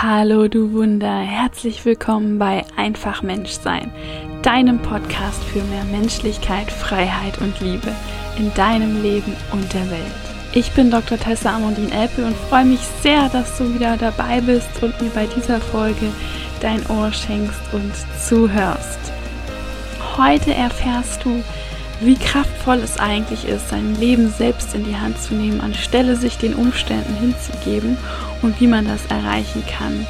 Hallo du Wunder, herzlich willkommen bei Einfach Menschsein, deinem Podcast für mehr Menschlichkeit, Freiheit und Liebe in deinem Leben und der Welt. Ich bin Dr. Tessa Amondine Elpel und freue mich sehr, dass du wieder dabei bist und mir bei dieser Folge dein Ohr schenkst und zuhörst. Heute erfährst du, wie kraftvoll es eigentlich ist, sein Leben selbst in die Hand zu nehmen, anstelle sich den Umständen hinzugeben und wie man das erreichen kann.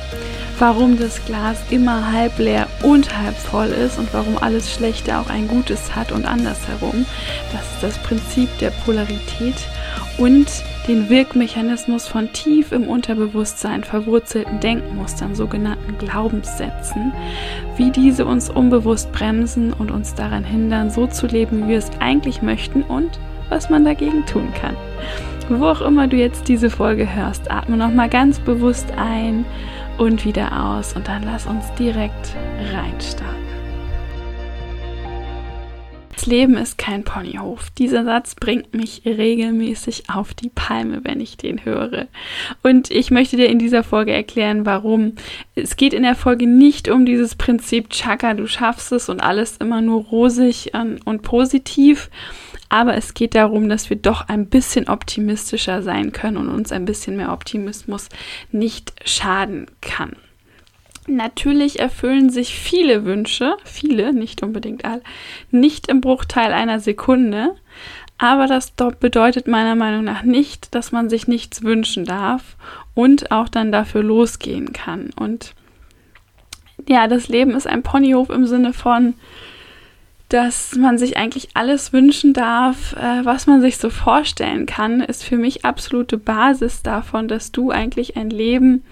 Warum das Glas immer halb leer und halb voll ist und warum alles Schlechte auch ein Gutes hat und andersherum. Das ist das Prinzip der Polarität und den Wirkmechanismus von tief im Unterbewusstsein verwurzelten Denkmustern, sogenannten Glaubenssätzen, wie diese uns unbewusst bremsen und uns daran hindern, so zu leben, wie wir es eigentlich möchten und was man dagegen tun kann. Wo auch immer du jetzt diese Folge hörst, atme nochmal ganz bewusst ein und wieder aus und dann lass uns direkt reinstarten. Leben ist kein Ponyhof. Dieser Satz bringt mich regelmäßig auf die Palme, wenn ich den höre. Und ich möchte dir in dieser Folge erklären, warum. Es geht in der Folge nicht um dieses Prinzip Chaka, du schaffst es und alles immer nur rosig und positiv. Aber es geht darum, dass wir doch ein bisschen optimistischer sein können und uns ein bisschen mehr Optimismus nicht schaden kann. Natürlich erfüllen sich viele Wünsche, viele, nicht unbedingt alle, nicht im Bruchteil einer Sekunde. Aber das bedeutet meiner Meinung nach nicht, dass man sich nichts wünschen darf und auch dann dafür losgehen kann. Und ja, das Leben ist ein Ponyhof im Sinne von, dass man sich eigentlich alles wünschen darf, äh, was man sich so vorstellen kann, ist für mich absolute Basis davon, dass du eigentlich ein Leben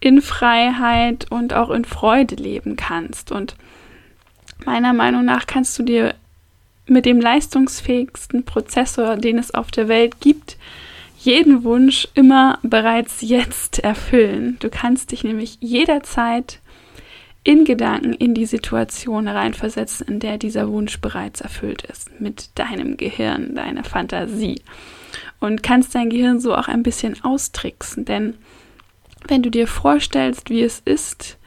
in Freiheit und auch in Freude leben kannst. Und meiner Meinung nach kannst du dir mit dem leistungsfähigsten Prozessor, den es auf der Welt gibt, jeden Wunsch immer bereits jetzt erfüllen. Du kannst dich nämlich jederzeit in Gedanken in die Situation reinversetzen, in der dieser Wunsch bereits erfüllt ist, mit deinem Gehirn, deiner Fantasie. Und kannst dein Gehirn so auch ein bisschen austricksen, denn wenn du dir vorstellst, wie es ist,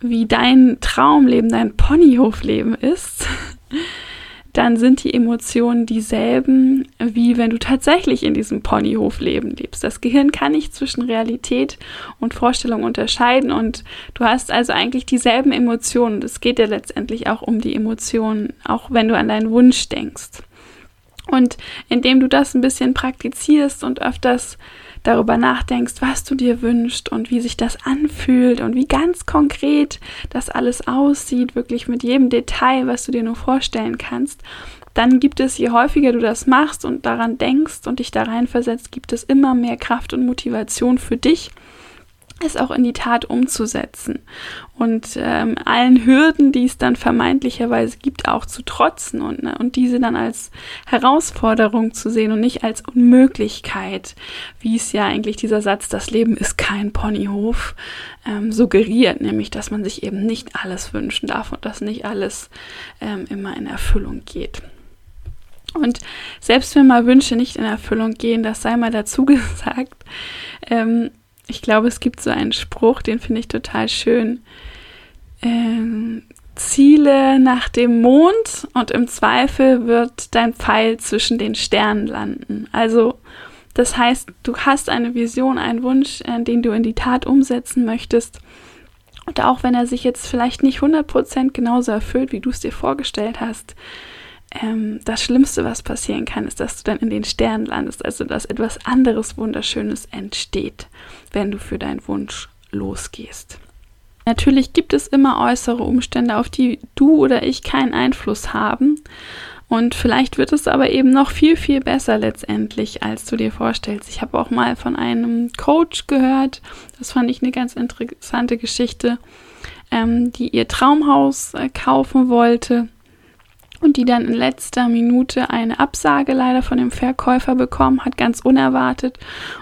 wie dein Traumleben, dein Ponyhofleben ist, dann sind die Emotionen dieselben, wie wenn du tatsächlich in diesem Ponyhofleben lebst. Das Gehirn kann nicht zwischen Realität und Vorstellung unterscheiden und du hast also eigentlich dieselben Emotionen. Es geht ja letztendlich auch um die Emotionen, auch wenn du an deinen Wunsch denkst. Und indem du das ein bisschen praktizierst und öfters darüber nachdenkst, was du dir wünschst und wie sich das anfühlt und wie ganz konkret das alles aussieht, wirklich mit jedem Detail, was du dir nur vorstellen kannst, dann gibt es, je häufiger du das machst und daran denkst und dich da reinversetzt, gibt es immer mehr Kraft und Motivation für dich, es auch in die Tat umzusetzen und ähm, allen Hürden, die es dann vermeintlicherweise gibt, auch zu trotzen und, ne, und diese dann als Herausforderung zu sehen und nicht als Unmöglichkeit, wie es ja eigentlich dieser Satz, das Leben ist kein Ponyhof, ähm, suggeriert, nämlich dass man sich eben nicht alles wünschen darf und dass nicht alles ähm, immer in Erfüllung geht. Und selbst wenn mal Wünsche nicht in Erfüllung gehen, das sei mal dazu gesagt, ähm, ich glaube, es gibt so einen Spruch, den finde ich total schön. Ähm, Ziele nach dem Mond und im Zweifel wird dein Pfeil zwischen den Sternen landen. Also das heißt, du hast eine Vision, einen Wunsch, äh, den du in die Tat umsetzen möchtest. Und auch wenn er sich jetzt vielleicht nicht 100% genauso erfüllt, wie du es dir vorgestellt hast, ähm, das Schlimmste, was passieren kann, ist, dass du dann in den Sternen landest, also dass etwas anderes Wunderschönes entsteht, wenn du für deinen Wunsch losgehst. Natürlich gibt es immer äußere Umstände, auf die du oder ich keinen Einfluss haben. Und vielleicht wird es aber eben noch viel, viel besser letztendlich, als du dir vorstellst. Ich habe auch mal von einem Coach gehört, das fand ich eine ganz interessante Geschichte, ähm, die ihr Traumhaus äh, kaufen wollte und die dann in letzter Minute eine Absage leider von dem Verkäufer bekommen hat, ganz unerwartet.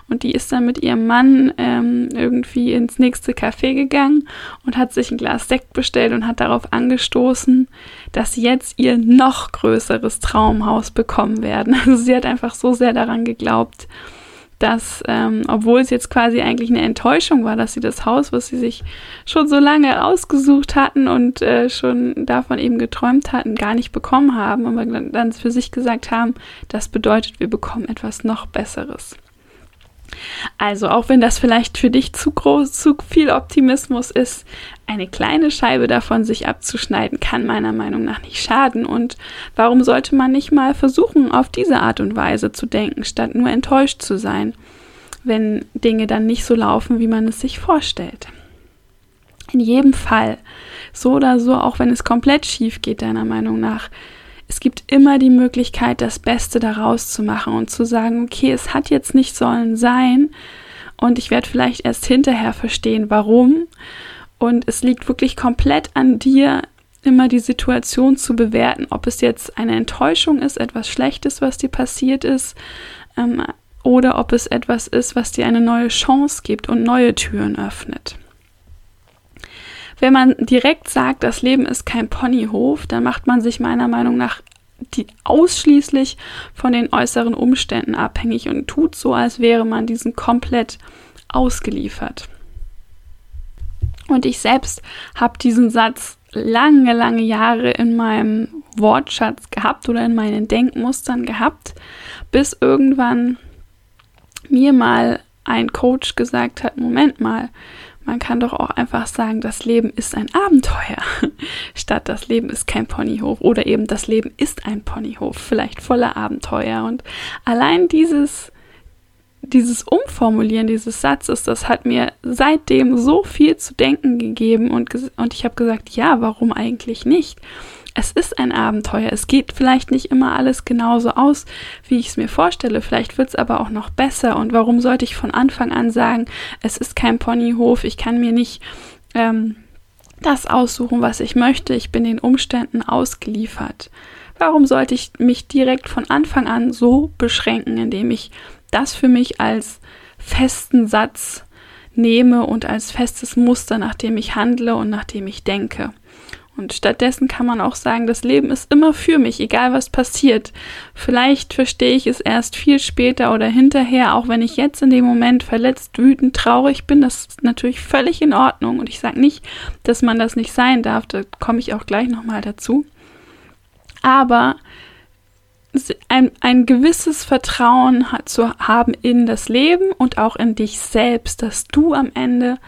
Und die ist dann mit ihrem Mann ähm, irgendwie ins nächste Café gegangen und hat sich ein Glas Sekt bestellt und hat darauf angestoßen, dass sie jetzt ihr noch größeres Traumhaus bekommen werden. Also sie hat einfach so sehr daran geglaubt, dass, ähm, obwohl es jetzt quasi eigentlich eine Enttäuschung war, dass sie das Haus, was sie sich schon so lange ausgesucht hatten und äh, schon davon eben geträumt hatten, gar nicht bekommen haben, aber dann für sich gesagt haben, das bedeutet, wir bekommen etwas noch Besseres. Also auch wenn das vielleicht für dich zu groß, zu viel Optimismus ist, eine kleine Scheibe davon sich abzuschneiden, kann meiner Meinung nach nicht schaden. Und warum sollte man nicht mal versuchen, auf diese Art und Weise zu denken, statt nur enttäuscht zu sein, wenn Dinge dann nicht so laufen, wie man es sich vorstellt? In jedem Fall, so oder so, auch wenn es komplett schief geht, deiner Meinung nach, es gibt immer die Möglichkeit, das Beste daraus zu machen und zu sagen, okay, es hat jetzt nicht sollen sein und ich werde vielleicht erst hinterher verstehen, warum. Und es liegt wirklich komplett an dir, immer die Situation zu bewerten, ob es jetzt eine Enttäuschung ist, etwas Schlechtes, was dir passiert ist, ähm, oder ob es etwas ist, was dir eine neue Chance gibt und neue Türen öffnet. Wenn man direkt sagt, das Leben ist kein Ponyhof, dann macht man sich meiner Meinung nach die ausschließlich von den äußeren Umständen abhängig und tut so, als wäre man diesen komplett ausgeliefert. Und ich selbst habe diesen Satz lange, lange Jahre in meinem Wortschatz gehabt oder in meinen Denkmustern gehabt, bis irgendwann mir mal ein Coach gesagt hat, Moment mal, man kann doch auch einfach sagen, das Leben ist ein Abenteuer, statt das Leben ist kein Ponyhof oder eben das Leben ist ein Ponyhof, vielleicht voller Abenteuer. Und allein dieses, dieses Umformulieren dieses Satzes, das hat mir seitdem so viel zu denken gegeben und, und ich habe gesagt, ja, warum eigentlich nicht? es ist ein Abenteuer. Es geht vielleicht nicht immer alles genauso aus, wie ich es mir vorstelle. Vielleicht wird es aber auch noch besser. Und warum sollte ich von Anfang an sagen, es ist kein Ponyhof, ich kann mir nicht ähm, das aussuchen, was ich möchte, ich bin den Umständen ausgeliefert. Warum sollte ich mich direkt von Anfang an so beschränken, indem ich das für mich als festen Satz nehme und als festes Muster, nach dem ich handle und nach dem ich denke? Und stattdessen kann man auch sagen, das Leben ist immer für mich, egal was passiert. Vielleicht verstehe ich es erst viel später oder hinterher, auch wenn ich jetzt in dem Moment verletzt, wütend, traurig bin. Das ist natürlich völlig in Ordnung. Und ich sage nicht, dass man das nicht sein darf. Da komme ich auch gleich nochmal dazu. Aber ein, ein gewisses Vertrauen zu haben in das Leben und auch in dich selbst, dass du am Ende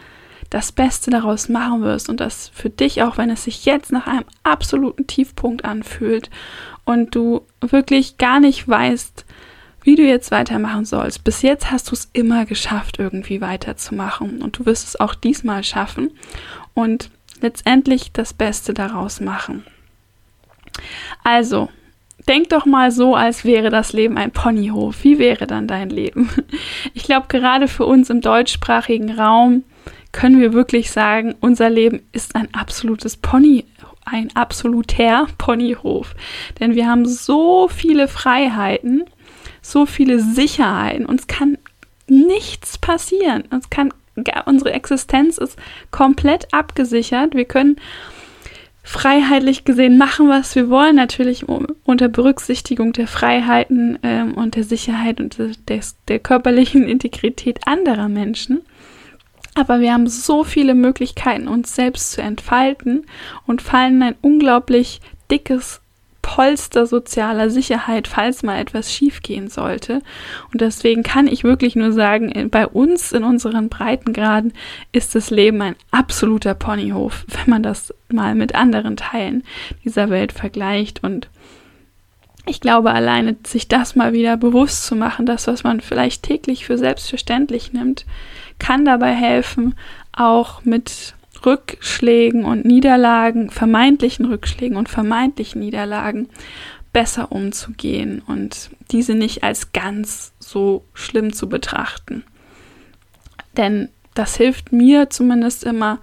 das Beste daraus machen wirst und das für dich, auch wenn es sich jetzt nach einem absoluten Tiefpunkt anfühlt und du wirklich gar nicht weißt, wie du jetzt weitermachen sollst. Bis jetzt hast du es immer geschafft, irgendwie weiterzumachen und du wirst es auch diesmal schaffen und letztendlich das Beste daraus machen. Also, denk doch mal so, als wäre das Leben ein Ponyhof. Wie wäre dann dein Leben? Ich glaube, gerade für uns im deutschsprachigen Raum können wir wirklich sagen, unser Leben ist ein absolutes Pony, ein absoluter Ponyhof. Denn wir haben so viele Freiheiten, so viele Sicherheiten. Uns kann nichts passieren. Uns kann, unsere Existenz ist komplett abgesichert. Wir können freiheitlich gesehen machen, was wir wollen, natürlich unter Berücksichtigung der Freiheiten ähm, und der Sicherheit und des, der körperlichen Integrität anderer Menschen. Aber wir haben so viele Möglichkeiten, uns selbst zu entfalten und fallen ein unglaublich dickes Polster sozialer Sicherheit, falls mal etwas schiefgehen sollte. Und deswegen kann ich wirklich nur sagen, bei uns in unseren Breitengraden ist das Leben ein absoluter Ponyhof, wenn man das mal mit anderen Teilen dieser Welt vergleicht. Und ich glaube, alleine sich das mal wieder bewusst zu machen, das, was man vielleicht täglich für selbstverständlich nimmt, kann dabei helfen, auch mit Rückschlägen und Niederlagen, vermeintlichen Rückschlägen und vermeintlichen Niederlagen besser umzugehen und diese nicht als ganz so schlimm zu betrachten. Denn das hilft mir zumindest immer,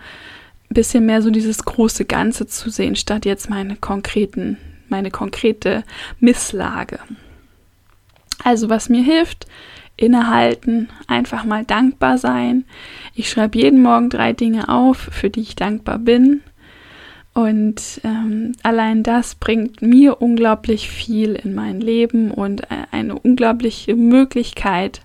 ein bisschen mehr so dieses große Ganze zu sehen, statt jetzt meine konkreten, meine konkrete Misslage. Also was mir hilft, innehalten, einfach mal dankbar sein. Ich schreibe jeden Morgen drei Dinge auf, für die ich dankbar bin. Und ähm, allein das bringt mir unglaublich viel in mein Leben und eine unglaubliche Möglichkeit,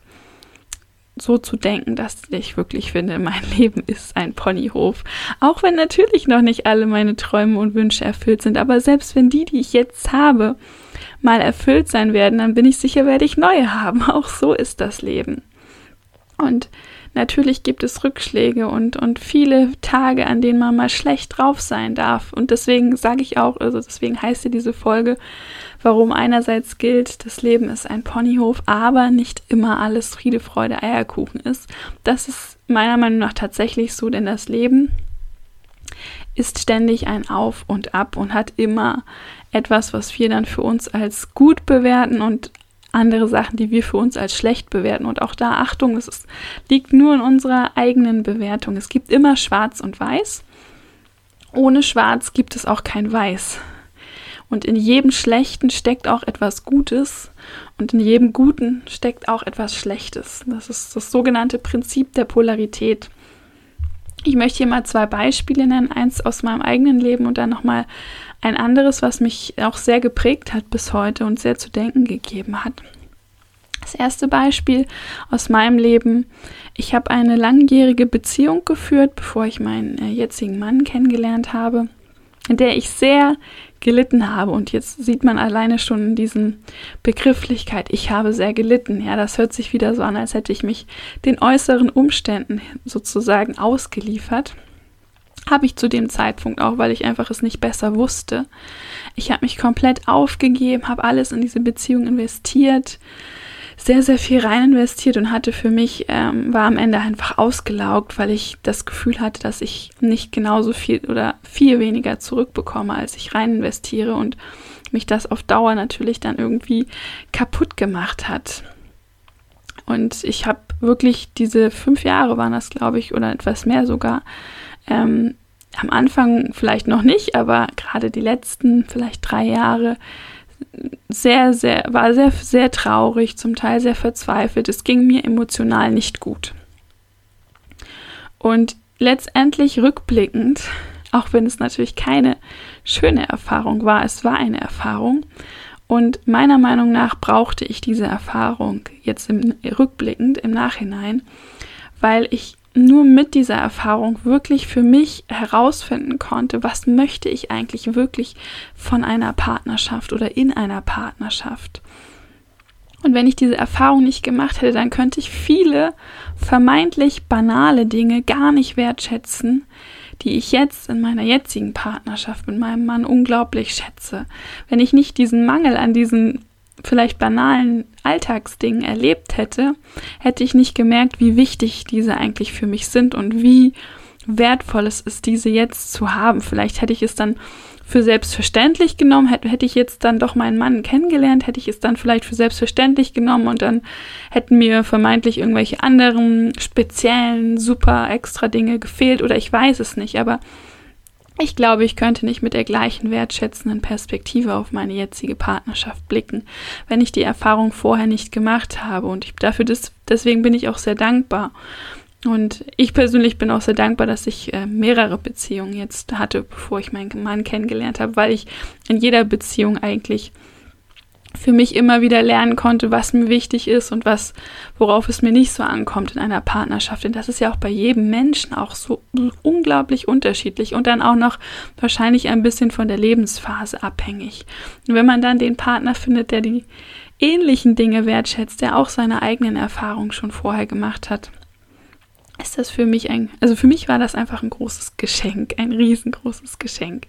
so zu denken, dass ich wirklich finde, mein Leben ist ein Ponyhof. Auch wenn natürlich noch nicht alle meine Träume und Wünsche erfüllt sind, aber selbst wenn die, die ich jetzt habe, mal erfüllt sein werden, dann bin ich sicher, werde ich neue haben. Auch so ist das Leben. Und natürlich gibt es Rückschläge und, und viele Tage, an denen man mal schlecht drauf sein darf. Und deswegen sage ich auch, also deswegen heißt ja diese Folge, warum einerseits gilt, das Leben ist ein Ponyhof, aber nicht immer alles Friede, Freude, Eierkuchen ist. Das ist meiner Meinung nach tatsächlich so, denn das Leben ist ständig ein Auf und Ab und hat immer etwas, was wir dann für uns als gut bewerten und andere Sachen, die wir für uns als schlecht bewerten. Und auch da Achtung, es ist, liegt nur in unserer eigenen Bewertung. Es gibt immer Schwarz und Weiß. Ohne Schwarz gibt es auch kein Weiß. Und in jedem Schlechten steckt auch etwas Gutes und in jedem Guten steckt auch etwas Schlechtes. Das ist das sogenannte Prinzip der Polarität. Ich möchte hier mal zwei Beispiele nennen, eins aus meinem eigenen Leben und dann nochmal ein anderes, was mich auch sehr geprägt hat bis heute und sehr zu denken gegeben hat. Das erste Beispiel aus meinem Leben. Ich habe eine langjährige Beziehung geführt, bevor ich meinen äh, jetzigen Mann kennengelernt habe, in der ich sehr gelitten habe. Und jetzt sieht man alleine schon in diesen Begrifflichkeit, ich habe sehr gelitten. Ja, das hört sich wieder so an, als hätte ich mich den äußeren Umständen sozusagen ausgeliefert. Habe ich zu dem Zeitpunkt auch, weil ich einfach es nicht besser wusste. Ich habe mich komplett aufgegeben, habe alles in diese Beziehung investiert, sehr, sehr viel rein investiert und hatte für mich, ähm, war am Ende einfach ausgelaugt, weil ich das Gefühl hatte, dass ich nicht genauso viel oder viel weniger zurückbekomme, als ich rein investiere und mich das auf Dauer natürlich dann irgendwie kaputt gemacht hat. Und ich habe wirklich diese fünf Jahre waren das, glaube ich, oder etwas mehr sogar, ähm, am Anfang vielleicht noch nicht, aber gerade die letzten vielleicht drei Jahre sehr, sehr, war sehr, sehr traurig, zum Teil sehr verzweifelt. Es ging mir emotional nicht gut. Und letztendlich rückblickend, auch wenn es natürlich keine schöne Erfahrung war, es war eine Erfahrung. Und meiner Meinung nach brauchte ich diese Erfahrung jetzt im rückblickend im Nachhinein, weil ich nur mit dieser Erfahrung wirklich für mich herausfinden konnte, was möchte ich eigentlich wirklich von einer Partnerschaft oder in einer Partnerschaft. Und wenn ich diese Erfahrung nicht gemacht hätte, dann könnte ich viele vermeintlich banale Dinge gar nicht wertschätzen, die ich jetzt in meiner jetzigen Partnerschaft mit meinem Mann unglaublich schätze. Wenn ich nicht diesen Mangel an diesen vielleicht banalen Alltagsdingen erlebt hätte, hätte ich nicht gemerkt, wie wichtig diese eigentlich für mich sind und wie wertvoll es ist, diese jetzt zu haben. Vielleicht hätte ich es dann für selbstverständlich genommen, hätte, hätte ich jetzt dann doch meinen Mann kennengelernt, hätte ich es dann vielleicht für selbstverständlich genommen und dann hätten mir vermeintlich irgendwelche anderen speziellen, super extra Dinge gefehlt oder ich weiß es nicht, aber ich glaube, ich könnte nicht mit der gleichen wertschätzenden Perspektive auf meine jetzige Partnerschaft blicken, wenn ich die Erfahrung vorher nicht gemacht habe. Und ich, dafür des, deswegen bin ich auch sehr dankbar. Und ich persönlich bin auch sehr dankbar, dass ich äh, mehrere Beziehungen jetzt hatte, bevor ich meinen Mann kennengelernt habe, weil ich in jeder Beziehung eigentlich für mich immer wieder lernen konnte, was mir wichtig ist und was, worauf es mir nicht so ankommt in einer Partnerschaft. Denn das ist ja auch bei jedem Menschen auch so unglaublich unterschiedlich und dann auch noch wahrscheinlich ein bisschen von der Lebensphase abhängig. Und wenn man dann den Partner findet, der die ähnlichen Dinge wertschätzt, der auch seine eigenen Erfahrungen schon vorher gemacht hat, ist das für mich ein, also für mich war das einfach ein großes Geschenk, ein riesengroßes Geschenk.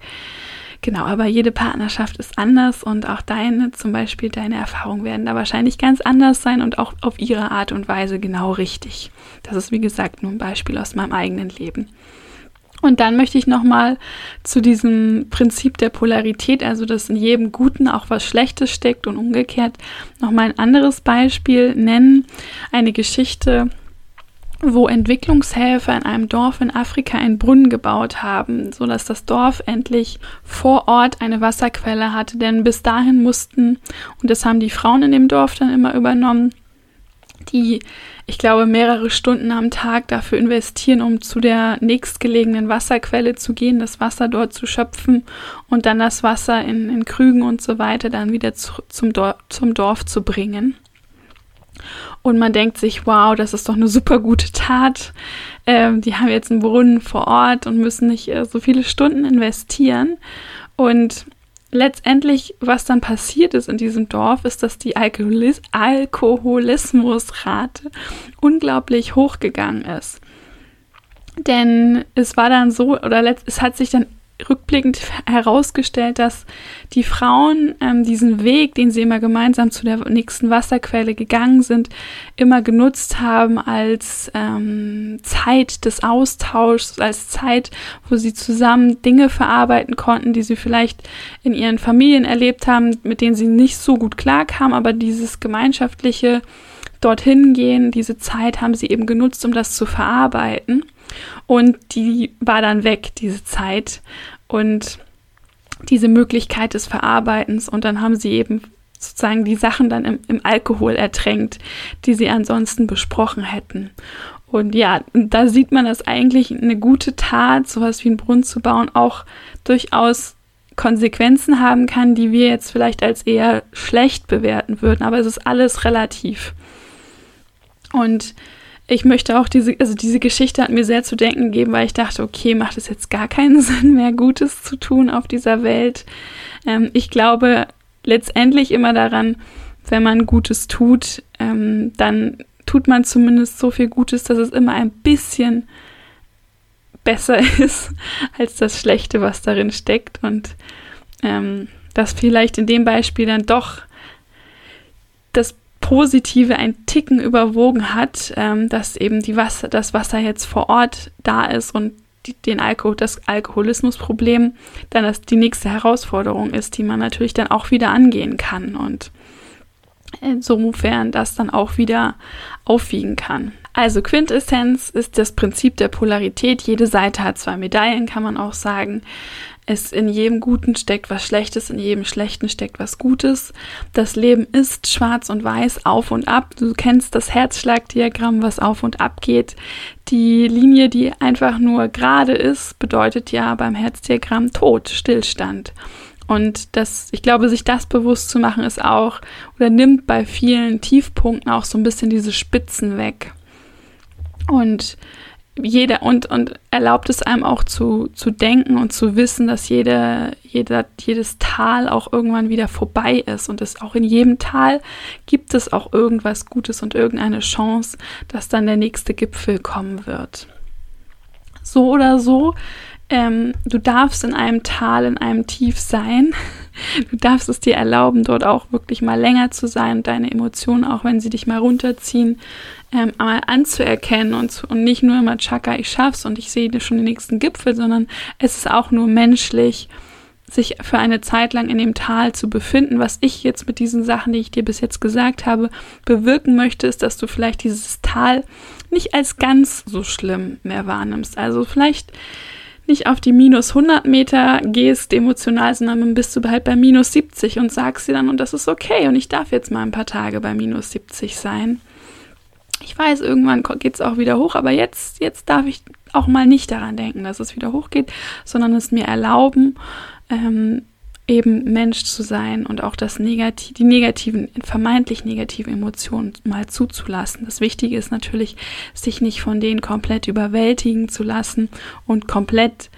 Genau, aber jede Partnerschaft ist anders und auch deine, zum Beispiel deine Erfahrungen werden da wahrscheinlich ganz anders sein und auch auf ihre Art und Weise genau richtig. Das ist wie gesagt nur ein Beispiel aus meinem eigenen Leben. Und dann möchte ich nochmal zu diesem Prinzip der Polarität, also dass in jedem Guten auch was Schlechtes steckt und umgekehrt, nochmal ein anderes Beispiel nennen. Eine Geschichte, wo Entwicklungshelfer in einem Dorf in Afrika einen Brunnen gebaut haben, so dass das Dorf endlich vor Ort eine Wasserquelle hatte, denn bis dahin mussten, und das haben die Frauen in dem Dorf dann immer übernommen, die, ich glaube, mehrere Stunden am Tag dafür investieren, um zu der nächstgelegenen Wasserquelle zu gehen, das Wasser dort zu schöpfen und dann das Wasser in, in Krügen und so weiter dann wieder zu, zum, Dorf, zum Dorf zu bringen. Und man denkt sich, wow, das ist doch eine super gute Tat. Ähm, die haben jetzt einen Brunnen vor Ort und müssen nicht äh, so viele Stunden investieren. Und letztendlich, was dann passiert ist in diesem Dorf, ist, dass die Alkoholis Alkoholismusrate unglaublich hochgegangen ist. Denn es war dann so, oder es hat sich dann rückblickend herausgestellt, dass die Frauen ähm, diesen Weg, den sie immer gemeinsam zu der nächsten Wasserquelle gegangen sind, immer genutzt haben als ähm, Zeit des Austauschs, als Zeit, wo sie zusammen Dinge verarbeiten konnten, die sie vielleicht in ihren Familien erlebt haben, mit denen sie nicht so gut klarkamen, aber dieses gemeinschaftliche dorthin gehen, diese Zeit haben sie eben genutzt, um das zu verarbeiten. Und die war dann weg, diese Zeit und diese Möglichkeit des Verarbeitens. Und dann haben sie eben sozusagen die Sachen dann im, im Alkohol ertränkt, die sie ansonsten besprochen hätten. Und ja, da sieht man, dass eigentlich eine gute Tat, sowas wie einen Brunnen zu bauen, auch durchaus Konsequenzen haben kann, die wir jetzt vielleicht als eher schlecht bewerten würden. Aber es ist alles relativ. Und ich möchte auch diese, also diese Geschichte hat mir sehr zu denken gegeben, weil ich dachte, okay, macht es jetzt gar keinen Sinn mehr, Gutes zu tun auf dieser Welt. Ähm, ich glaube letztendlich immer daran, wenn man Gutes tut, ähm, dann tut man zumindest so viel Gutes, dass es immer ein bisschen besser ist als das Schlechte, was darin steckt. Und ähm, dass vielleicht in dem Beispiel dann doch das Positive ein Ticken überwogen hat, ähm, dass eben die Wasser, das Wasser jetzt vor Ort da ist und die, den Alkohol, das Alkoholismusproblem dann das, die nächste Herausforderung ist, die man natürlich dann auch wieder angehen kann und insofern das dann auch wieder aufwiegen kann. Also Quintessenz ist das Prinzip der Polarität. Jede Seite hat zwei Medaillen, kann man auch sagen. Es in jedem Guten steckt was Schlechtes, in jedem Schlechten steckt was Gutes. Das Leben ist schwarz und weiß, auf und ab. Du kennst das Herzschlagdiagramm, was auf und ab geht. Die Linie, die einfach nur gerade ist, bedeutet ja beim Herzdiagramm Tod, Stillstand. Und das, ich glaube, sich das bewusst zu machen, ist auch oder nimmt bei vielen Tiefpunkten auch so ein bisschen diese Spitzen weg. Und jeder und, und erlaubt es einem auch zu, zu denken und zu wissen, dass jede, jeder, jedes Tal auch irgendwann wieder vorbei ist. Und es auch in jedem Tal gibt es auch irgendwas Gutes und irgendeine Chance, dass dann der nächste Gipfel kommen wird. So oder so, ähm, du darfst in einem Tal, in einem Tief sein. Du darfst es dir erlauben, dort auch wirklich mal länger zu sein und deine Emotionen, auch wenn sie dich mal runterziehen, ähm, mal anzuerkennen und, und nicht nur immer Chaka, ich schaff's und ich sehe schon den nächsten Gipfel, sondern es ist auch nur menschlich, sich für eine Zeit lang in dem Tal zu befinden. Was ich jetzt mit diesen Sachen, die ich dir bis jetzt gesagt habe, bewirken möchte, ist, dass du vielleicht dieses Tal nicht als ganz so schlimm mehr wahrnimmst. Also vielleicht nicht auf die minus 100 Meter gehst emotional, sondern dann bist du halt bei minus 70 und sagst dir dann, und das ist okay und ich darf jetzt mal ein paar Tage bei minus 70 sein ich weiß, irgendwann geht es auch wieder hoch, aber jetzt, jetzt darf ich auch mal nicht daran denken, dass es wieder hochgeht, sondern es mir erlauben, ähm, eben Mensch zu sein und auch das Negativ, die negativen, vermeintlich negativen Emotionen mal zuzulassen. Das Wichtige ist natürlich, sich nicht von denen komplett überwältigen zu lassen und komplett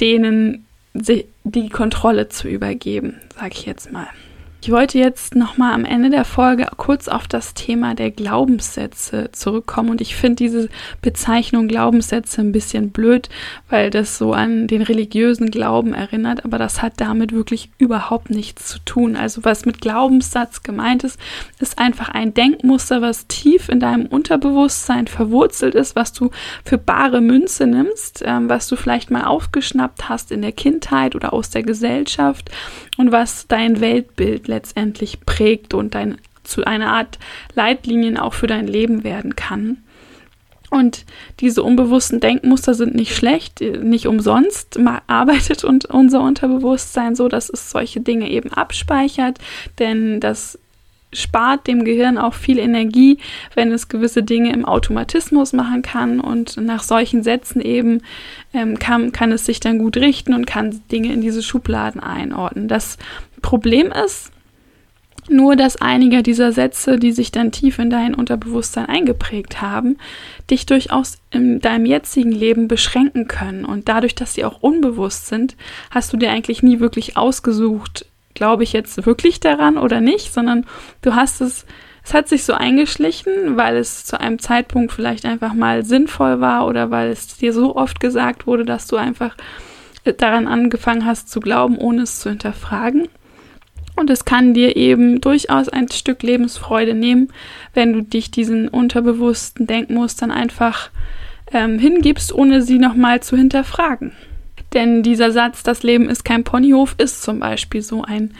denen die Kontrolle zu übergeben, sage ich jetzt mal. Ich wollte jetzt nochmal am Ende der Folge kurz auf das Thema der Glaubenssätze zurückkommen und ich finde diese Bezeichnung Glaubenssätze ein bisschen blöd, weil das so an den religiösen Glauben erinnert, aber das hat damit wirklich überhaupt nichts zu tun. Also was mit Glaubenssatz gemeint ist, ist einfach ein Denkmuster, was tief in deinem Unterbewusstsein verwurzelt ist, was du für bare Münze nimmst, ähm, was du vielleicht mal aufgeschnappt hast in der Kindheit oder aus der Gesellschaft und was dein Weltbild letztendlich prägt und dein, zu einer Art Leitlinien auch für dein Leben werden kann. Und diese unbewussten Denkmuster sind nicht schlecht, nicht umsonst arbeitet und unser Unterbewusstsein so, dass es solche Dinge eben abspeichert, denn das spart dem Gehirn auch viel Energie, wenn es gewisse Dinge im Automatismus machen kann und nach solchen Sätzen eben ähm, kann, kann es sich dann gut richten und kann Dinge in diese Schubladen einordnen. Das Problem ist, Nur, dass einige dieser Sätze, die sich dann tief in dein Unterbewusstsein eingeprägt haben, dich durchaus in deinem jetzigen Leben beschränken können. Und dadurch, dass sie auch unbewusst sind, hast du dir eigentlich nie wirklich ausgesucht, glaube ich jetzt wirklich daran oder nicht, sondern du hast es, es hat sich so eingeschlichen, weil es zu einem Zeitpunkt vielleicht einfach mal sinnvoll war oder weil es dir so oft gesagt wurde, dass du einfach daran angefangen hast zu glauben, ohne es zu hinterfragen. Und es kann dir eben durchaus ein Stück Lebensfreude nehmen, wenn du dich diesen unterbewussten Denkmustern einfach ähm, hingibst, ohne sie nochmal zu hinterfragen. Denn dieser Satz, das Leben ist kein Ponyhof, ist zum Beispiel so ein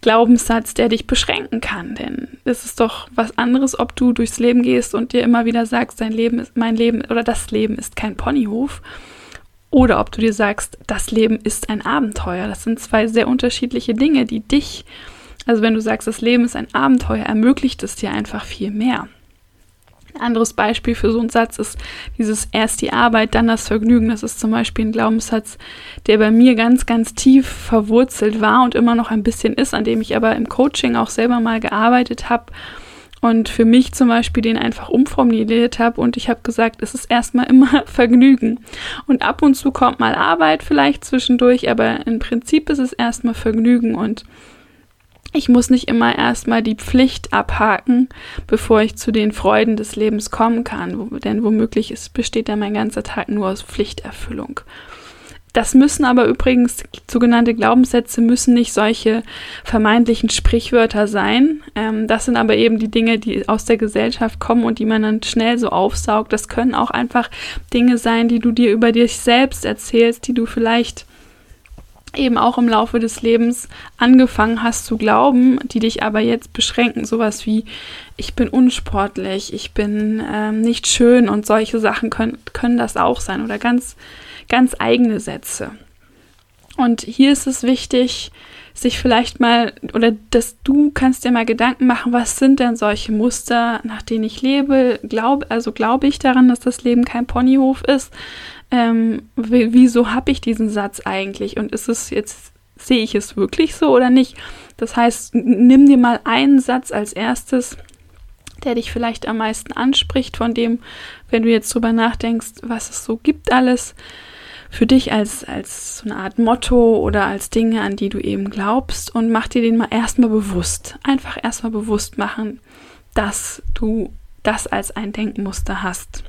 Glaubenssatz, der dich beschränken kann. Denn es ist doch was anderes, ob du durchs Leben gehst und dir immer wieder sagst, dein Leben ist mein Leben oder das Leben ist kein Ponyhof oder ob du dir sagst, das Leben ist ein Abenteuer. Das sind zwei sehr unterschiedliche Dinge, die dich, also wenn du sagst, das Leben ist ein Abenteuer, ermöglicht es dir einfach viel mehr. Ein anderes Beispiel für so einen Satz ist dieses erst die Arbeit, dann das Vergnügen. Das ist zum Beispiel ein Glaubenssatz, der bei mir ganz, ganz tief verwurzelt war und immer noch ein bisschen ist, an dem ich aber im Coaching auch selber mal gearbeitet habe und für mich zum Beispiel den einfach umformuliert habe und ich habe gesagt, es ist erstmal immer Vergnügen. Und ab und zu kommt mal Arbeit vielleicht zwischendurch, aber im Prinzip ist es erstmal Vergnügen und ich muss nicht immer erstmal die Pflicht abhaken, bevor ich zu den Freuden des Lebens kommen kann, denn womöglich ist, besteht ja mein ganzer Tag nur aus Pflichterfüllung. Das müssen aber übrigens, sogenannte Glaubenssätze müssen nicht solche vermeintlichen Sprichwörter sein. Ähm, das sind aber eben die Dinge, die aus der Gesellschaft kommen und die man dann schnell so aufsaugt. Das können auch einfach Dinge sein, die du dir über dich selbst erzählst, die du vielleicht eben auch im Laufe des Lebens angefangen hast zu glauben, die dich aber jetzt beschränken. Sowas wie, ich bin unsportlich, ich bin ähm, nicht schön und solche Sachen können, können das auch sein. Oder ganz ganz eigene Sätze. Und hier ist es wichtig, sich vielleicht mal oder dass du kannst dir mal Gedanken machen, was sind denn solche Muster, nach denen ich lebe? Glaub, also glaube ich daran, dass das Leben kein Ponyhof ist? Ähm, wieso habe ich diesen Satz eigentlich? Und ist es jetzt, sehe ich es wirklich so oder nicht? Das heißt, nimm dir mal einen Satz als erstes, der dich vielleicht am meisten anspricht, von dem, wenn du jetzt drüber nachdenkst, was es so gibt alles für dich als, als so eine Art Motto oder als Dinge, an die du eben glaubst und mach dir den mal erstmal bewusst. Einfach erstmal bewusst machen, dass du das als ein Denkmuster hast.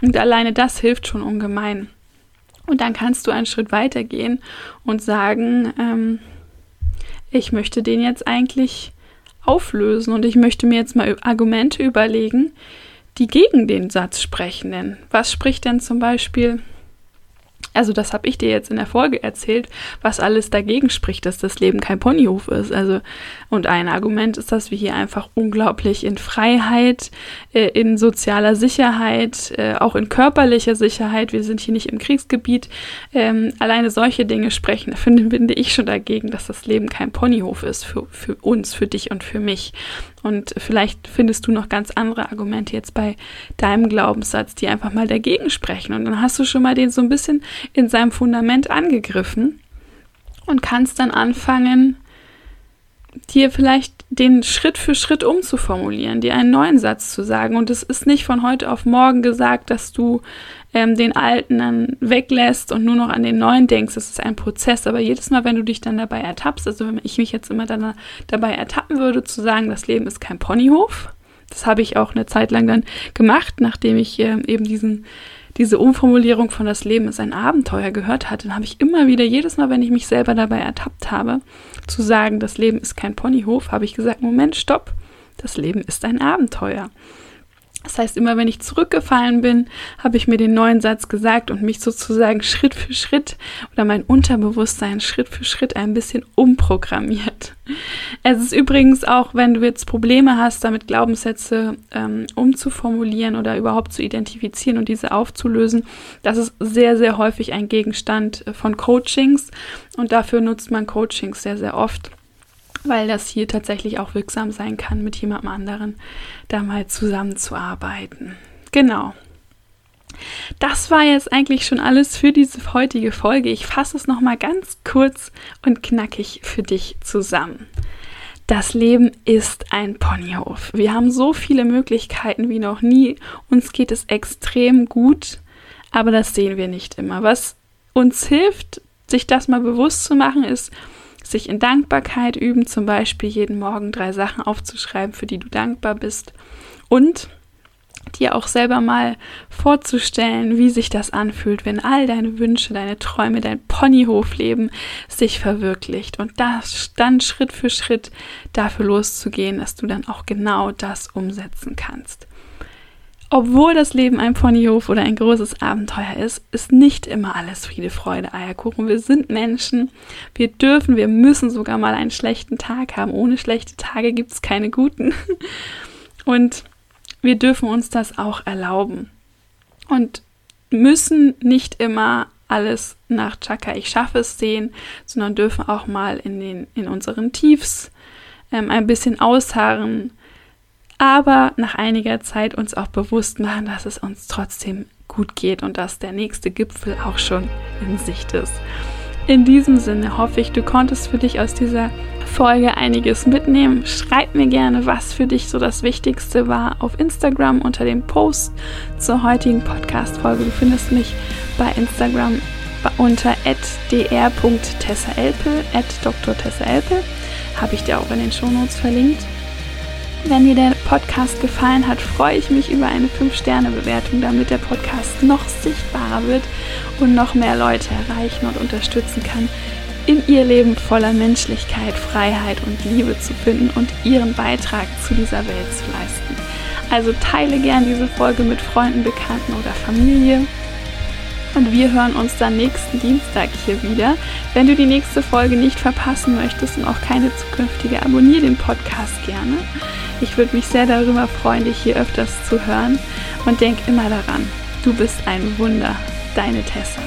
Und alleine das hilft schon ungemein. Und dann kannst du einen Schritt weiter gehen und sagen, ähm, ich möchte den jetzt eigentlich auflösen und ich möchte mir jetzt mal Argumente überlegen, die gegen den Satz sprechen. Denn was spricht denn zum Beispiel also das habe ich dir jetzt in der Folge erzählt, was alles dagegen spricht, dass das Leben kein Ponyhof ist. Also und ein Argument ist, dass wir hier einfach unglaublich in Freiheit, äh, in sozialer Sicherheit, äh, auch in körperlicher Sicherheit. Wir sind hier nicht im Kriegsgebiet. Ähm, alleine solche Dinge sprechen, finde, finde ich schon dagegen, dass das Leben kein Ponyhof ist für, für uns, für dich und für mich. Und vielleicht findest du noch ganz andere Argumente jetzt bei deinem Glaubenssatz, die einfach mal dagegen sprechen. Und dann hast du schon mal den so ein bisschen in seinem Fundament angegriffen und kannst dann anfangen, dir vielleicht den Schritt für Schritt umzuformulieren, dir einen neuen Satz zu sagen. Und es ist nicht von heute auf morgen gesagt, dass du ähm, den alten dann weglässt und nur noch an den neuen denkst. Es ist ein Prozess. Aber jedes Mal, wenn du dich dann dabei ertappst, also wenn ich mich jetzt immer dann dabei ertappen würde, zu sagen, das Leben ist kein Ponyhof, das habe ich auch eine Zeit lang dann gemacht, nachdem ich äh, eben diesen diese Umformulierung von das Leben ist ein Abenteuer gehört hatte, dann habe ich immer wieder, jedes Mal, wenn ich mich selber dabei ertappt habe, zu sagen, das Leben ist kein Ponyhof, habe ich gesagt, Moment, stopp, das Leben ist ein Abenteuer. Das heißt, immer wenn ich zurückgefallen bin, habe ich mir den neuen Satz gesagt und mich sozusagen Schritt für Schritt oder mein Unterbewusstsein Schritt für Schritt ein bisschen umprogrammiert. Es ist übrigens auch, wenn du jetzt Probleme hast, damit Glaubenssätze ähm, umzuformulieren oder überhaupt zu identifizieren und diese aufzulösen, das ist sehr, sehr häufig ein Gegenstand von Coachings und dafür nutzt man Coachings sehr, sehr oft weil das hier tatsächlich auch wirksam sein kann, mit jemandem anderen da mal zusammenzuarbeiten. Genau. Das war jetzt eigentlich schon alles für diese heutige Folge. Ich fasse es nochmal ganz kurz und knackig für dich zusammen. Das Leben ist ein Ponyhof. Wir haben so viele Möglichkeiten wie noch nie. Uns geht es extrem gut, aber das sehen wir nicht immer. Was uns hilft, sich das mal bewusst zu machen, ist, sich in Dankbarkeit üben, zum Beispiel jeden Morgen drei Sachen aufzuschreiben, für die du dankbar bist. Und dir auch selber mal vorzustellen, wie sich das anfühlt, wenn all deine Wünsche, deine Träume, dein Ponyhofleben sich verwirklicht und das dann Schritt für Schritt dafür loszugehen, dass du dann auch genau das umsetzen kannst. Obwohl das Leben ein Ponyhof oder ein großes Abenteuer ist, ist nicht immer alles Friede, Freude, Eierkuchen. Wir sind Menschen. Wir dürfen, wir müssen sogar mal einen schlechten Tag haben. Ohne schlechte Tage gibt es keine guten. Und wir dürfen uns das auch erlauben und müssen nicht immer alles nach Chaka, ich schaffe es sehen, sondern dürfen auch mal in, den, in unseren Tiefs ähm, ein bisschen ausharren, aber nach einiger Zeit uns auch bewusst machen, dass es uns trotzdem gut geht und dass der nächste Gipfel auch schon in Sicht ist. In diesem Sinne hoffe ich, du konntest für dich aus dieser Folge einiges mitnehmen. Schreib mir gerne, was für dich so das Wichtigste war auf Instagram unter dem Post zur heutigen Podcast-Folge. Du findest mich bei Instagram unter dr.tessaelpel, Dr. Tessaelpel. Habe ich dir auch in den Shownotes verlinkt. Wenn dir der Podcast gefallen hat, freue ich mich über eine 5-Sterne-Bewertung, damit der Podcast noch sichtbarer wird und noch mehr Leute erreichen und unterstützen kann, in ihr Leben voller Menschlichkeit, Freiheit und Liebe zu finden und ihren Beitrag zu dieser Welt zu leisten. Also teile gern diese Folge mit Freunden, Bekannten oder Familie. Und wir hören uns dann nächsten Dienstag hier wieder. Wenn du die nächste Folge nicht verpassen möchtest und auch keine zukünftige, abonniere den Podcast gerne. Ich würde mich sehr darüber freuen, dich hier öfters zu hören und denk immer daran, du bist ein Wunder, deine Tessa.